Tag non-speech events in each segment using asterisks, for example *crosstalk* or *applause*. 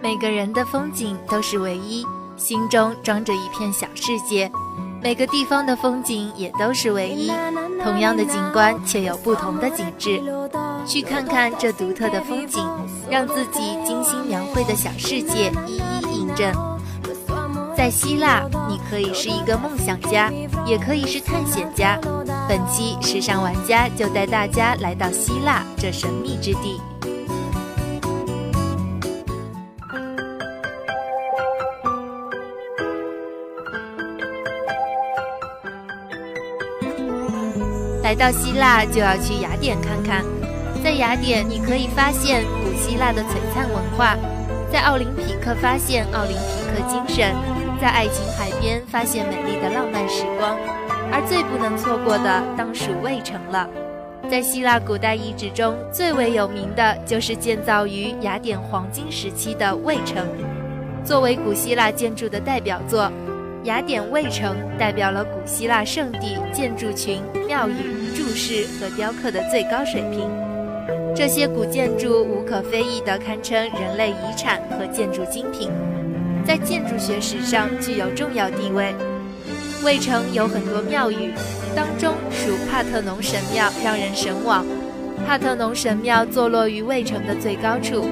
每个人的风景都是唯一，心中装着一片小世界。每个地方的风景也都是唯一，同样的景观却有不同的景致。去看看这独特的风景，让自己精心描绘的小世界一一印证。在希腊，你可以是一个梦想家，也可以是探险家。本期时尚玩家就带大家来到希腊这神秘之地。来到希腊就要去雅典看看，在雅典你可以发现古希腊的璀璨文化，在奥林匹克发现奥林匹克精神，在爱琴海边发现美丽的浪漫时光，而最不能错过的当属卫城了。在希腊古代遗址中最为有名的就是建造于雅典黄金时期的卫城，作为古希腊建筑的代表作。雅典卫城代表了古希腊圣地建筑群、庙宇、柱式和雕刻的最高水平。这些古建筑无可非议地堪称人类遗产和建筑精品，在建筑学史上具有重要地位。卫城有很多庙宇，当中属帕特农神庙让人神往。帕特农神庙坐落于卫城的最高处，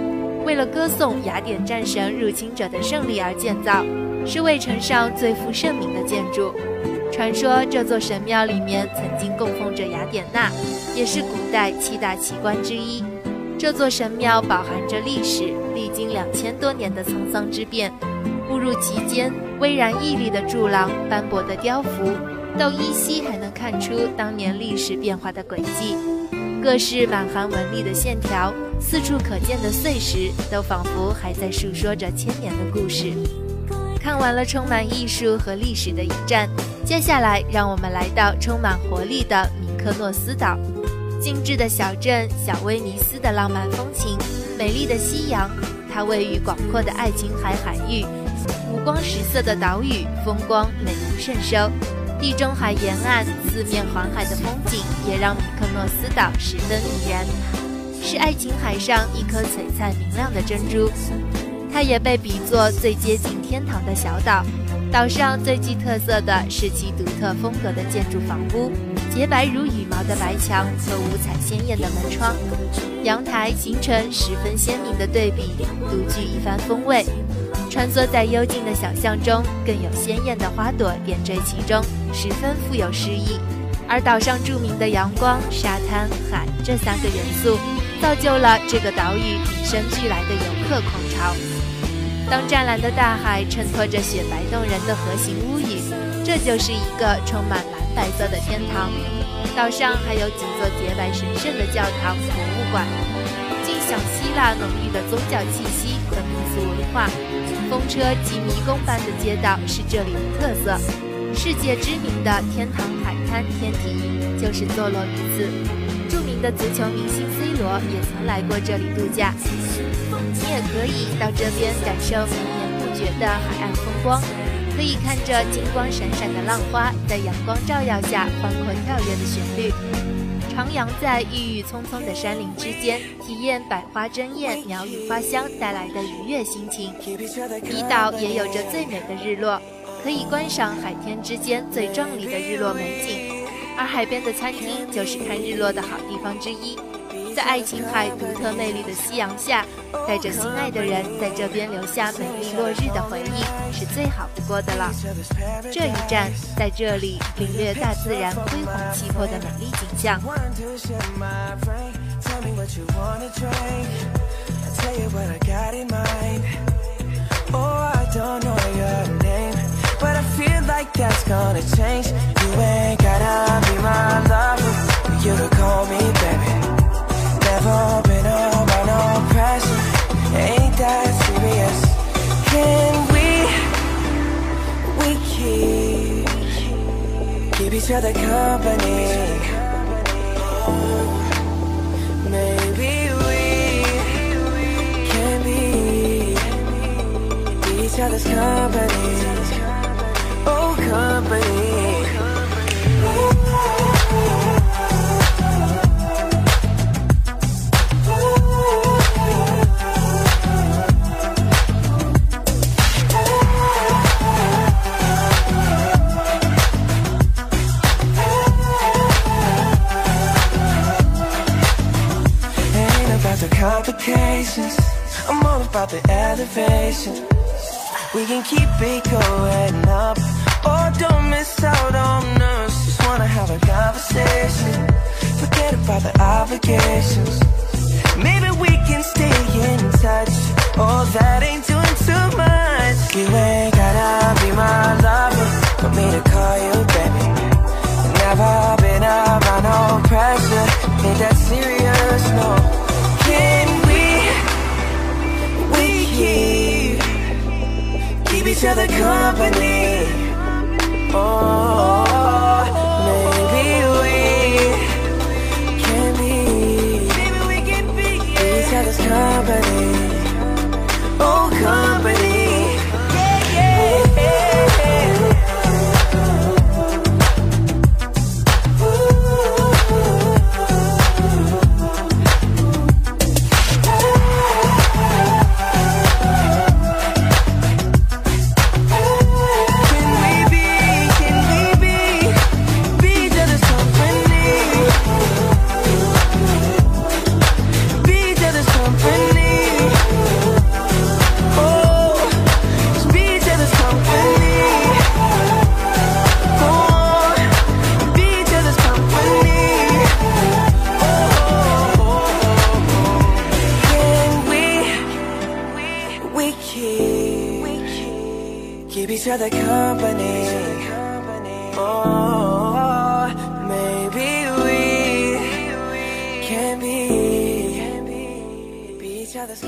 为了歌颂雅典战神入侵者的胜利而建造。是卫城上最负盛名的建筑。传说这座神庙里面曾经供奉着雅典娜，也是古代七大奇观之一。这座神庙饱含着历史，历经两千多年的沧桑之变。步入其间，巍然屹立的柱廊、斑驳的雕幅，都依稀还能看出当年历史变化的轨迹。各式满含纹理的线条，四处可见的碎石，都仿佛还在诉说着千年的故事。看完了充满艺术和历史的一站，接下来让我们来到充满活力的米克诺斯岛。精致的小镇小威尼斯的浪漫风情，美丽的夕阳，它位于广阔的爱琴海海域，五光十色的岛屿，风光美不胜收。地中海沿岸四面环海的风景，也让米克诺斯岛十分迷人，是爱琴海上一颗璀璨明亮的珍珠。它也被比作最接近天堂的小岛。岛上最具特色的是其独特风格的建筑房屋，洁白如羽毛的白墙和五彩鲜艳的门窗，阳台形成十分鲜明的对比，独具一番风味。穿梭在幽静的小巷中，更有鲜艳的花朵点缀其中，十分富有诗意。而岛上著名的阳光、沙滩、海这三个元素，造就了这个岛屿与生俱来的游客狂潮。当湛蓝的大海衬托着雪白动人的河形屋宇，这就是一个充满蓝白色的天堂。岛上还有几座洁白神圣的教堂、博物馆，尽享希腊浓郁的宗教气息和民俗文化。风车及迷宫般的街道是这里的特色。世界知名的天堂海滩天体营就是坐落于此。著名的足球明星 C 罗也曾来过这里度假。也可以到这边感受绵绵不绝的海岸风光，可以看着金光闪闪的浪花在阳光照耀下欢快跳跃的旋律，徜徉在郁郁葱葱的山林之间，体验百花争艳、鸟语花香带来的愉悦心情。离岛也有着最美的日落，可以观赏海天之间最壮丽的日落美景，而海边的餐厅就是看日落的好地方之一。在爱琴海独特魅力的夕阳下，带着心爱的人在这边留下美丽落日的回忆，是最好不过的了。这一站，在这里领略大自然辉煌气魄的美丽景象。never other company? Maybe we can be, each other's company. Oh, company. Complications. I'm all about the elevation. We can keep it going up. Oh, don't miss out on us. Just wanna have a conversation. Forget about the obligations. Maybe we can stay in touch. Oh, that ain't doing too much. You ain't gotta be my lover for me to call you baby. Never been around no pressure. Ain't that serious? Each other company. Oh, maybe we can be. Maybe we can be each other's company. *laughs*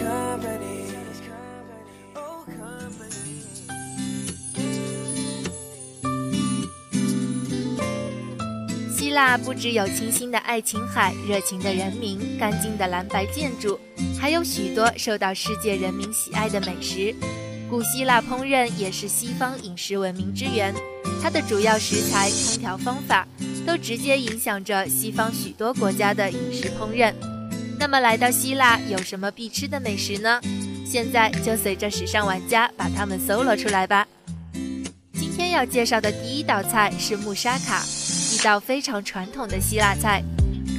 希腊不只有清新的爱琴海、热情的人民、干净的蓝白建筑，还有许多受到世界人民喜爱的美食。古希腊烹饪也是西方饮食文明之源，它的主要食材、烹调方法都直接影响着西方许多国家的饮食烹饪。那么来到希腊有什么必吃的美食呢？现在就随着时尚玩家把它们搜罗出来吧。今天要介绍的第一道菜是穆沙卡，一道非常传统的希腊菜，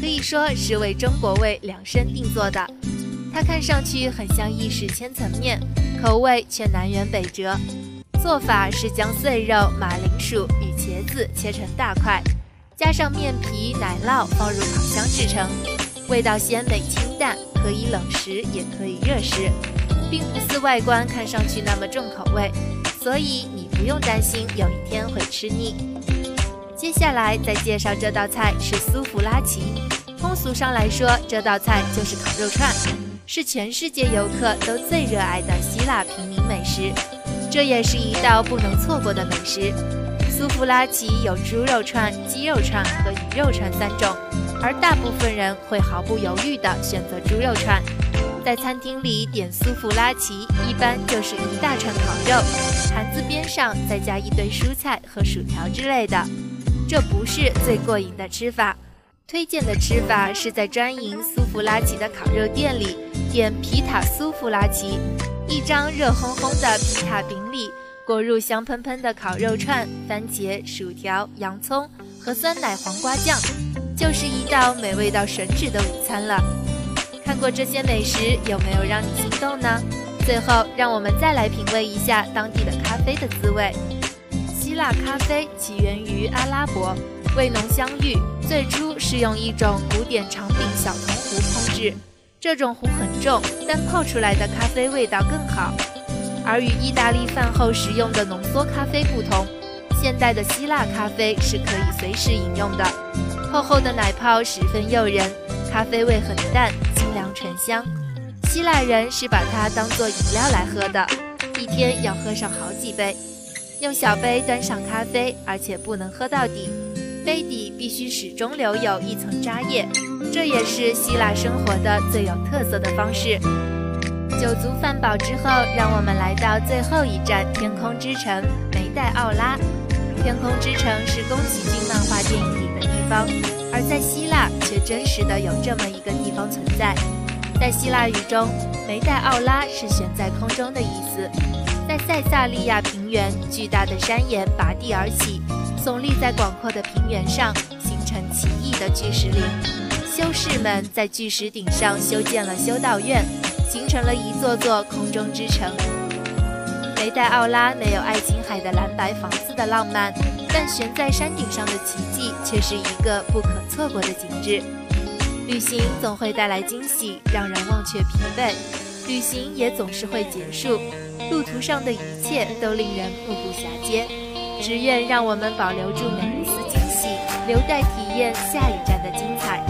可以说是为中国胃量身定做的。它看上去很像意式千层面，口味却南辕北辙。做法是将碎肉、马铃薯与茄子切成大块，加上面皮、奶酪放入烤箱制成，味道鲜美清淡，可以冷食也可以热食，并不似外观看上去那么重口味，所以你不用担心有一天会吃腻。接下来再介绍这道菜是苏弗拉奇，通俗上来说，这道菜就是烤肉串，是全世界游客都最热爱的希腊平民美食，这也是一道不能错过的美食。苏弗拉奇有猪肉串、鸡肉串和鱼肉串三种，而大部分人会毫不犹豫地选择猪肉串。在餐厅里点苏弗拉奇，一般就是一大串烤肉，盘子边上再加一堆蔬菜和薯条之类的。这不是最过瘾的吃法，推荐的吃法是在专营苏弗拉奇的烤肉店里点皮塔苏弗拉奇，一张热烘烘的皮塔饼里裹入香喷喷的烤肉串、番茄、薯条、洋葱和酸奶黄瓜酱，就是一道美味到神指的午餐了。看过这些美食，有没有让你心动呢？最后，让我们再来品味一下当地的咖啡的滋味。希腊咖啡起源于阿拉伯，味浓香郁。最初是用一种古典长柄小铜壶烹制，这种壶很重，但泡出来的咖啡味道更好。而与意大利饭后食用的浓缩咖啡不同，现代的希腊咖啡是可以随时饮用的。厚厚的奶泡十分诱人，咖啡味很淡，清凉醇香。希腊人是把它当做饮料来喝的，一天要喝上好几杯。用小杯端上咖啡，而且不能喝到底，杯底必须始终留有一层渣液，这也是希腊生活的最有特色的方式。酒足饭饱之后，让我们来到最后一站——天空之城梅代奥拉。天空之城是宫崎骏漫画电影方，而在希腊却真实的有这么一个地方存在。在希腊语中，梅代奥拉是悬在空中的意思。在塞萨利亚平原，巨大的山岩拔地而起，耸立在广阔的平原上，形成奇异的巨石林。修士们在巨石顶上修建了修道院，形成了一座座空中之城。梅代奥拉没有爱琴海的蓝白房子的浪漫，但悬在山顶上的奇迹却是一个不可错过的景致。旅行总会带来惊喜，让人忘却疲惫；旅行也总是会结束，路途上的一切都令人目不暇接。只愿让我们保留住每一丝惊喜，留待体验下一站的精彩。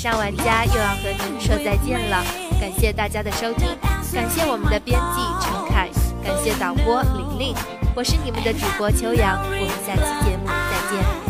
上玩家又要和你说再见了，感谢大家的收听，感谢我们的编辑陈凯，感谢导播玲玲，我是你们的主播秋阳，我们下期节目再见。